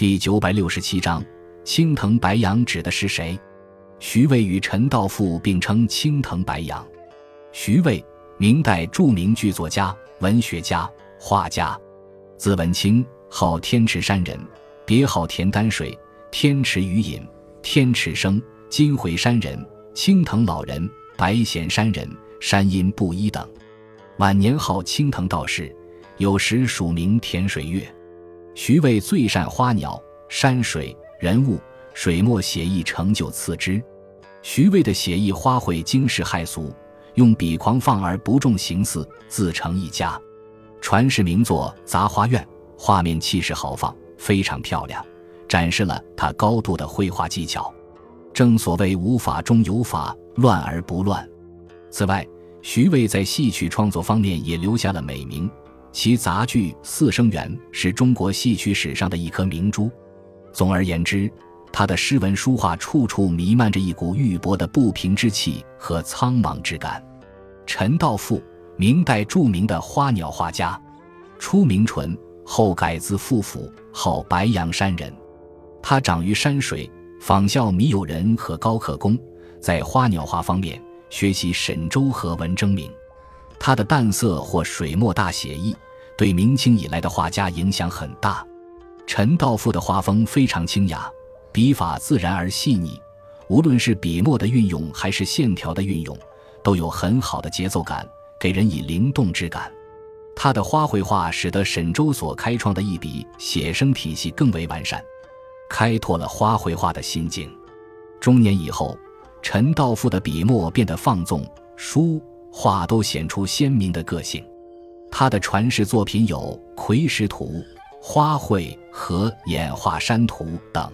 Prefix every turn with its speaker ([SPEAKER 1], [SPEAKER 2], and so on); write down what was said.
[SPEAKER 1] 第九百六十七章，青藤白杨指的是谁？徐渭与陈道富并称青藤白杨。徐渭，明代著名剧作家、文学家、画家，字文清，号天池山人，别号田丹水、天池余隐、天池生，金回山人，青藤老人，白显山人，山阴布衣等。晚年号青藤道士，有时署名田水月。徐渭最善花鸟、山水、人物、水墨写意，成就次之。徐渭的写意花卉惊世骇俗，用笔狂放而不重形似，自成一家。传世名作《杂花院》，画面气势豪放，非常漂亮，展示了他高度的绘画技巧。正所谓无法中有法，乱而不乱。此外，徐渭在戏曲创作方面也留下了美名。其杂剧《四声猿》是中国戏曲史上的一颗明珠。总而言之，他的诗文书画处处弥漫着一股郁薄的不平之气和苍茫之感。陈道复，明代著名的花鸟画家，初名纯，后改字复甫，号白杨山人。他长于山水，仿效米友仁和高克恭，在花鸟画方面学习沈周和文征明。他的淡色或水墨大写意，对明清以来的画家影响很大。陈道复的画风非常清雅，笔法自然而细腻，无论是笔墨的运用还是线条的运用，都有很好的节奏感，给人以灵动之感。他的花卉画使得沈周所开创的一笔写生体系更为完善，开拓了花卉画的新境。中年以后，陈道复的笔墨变得放纵疏。画都显出鲜明的个性，他的传世作品有《葵石图》《花卉》和《演化山图》等。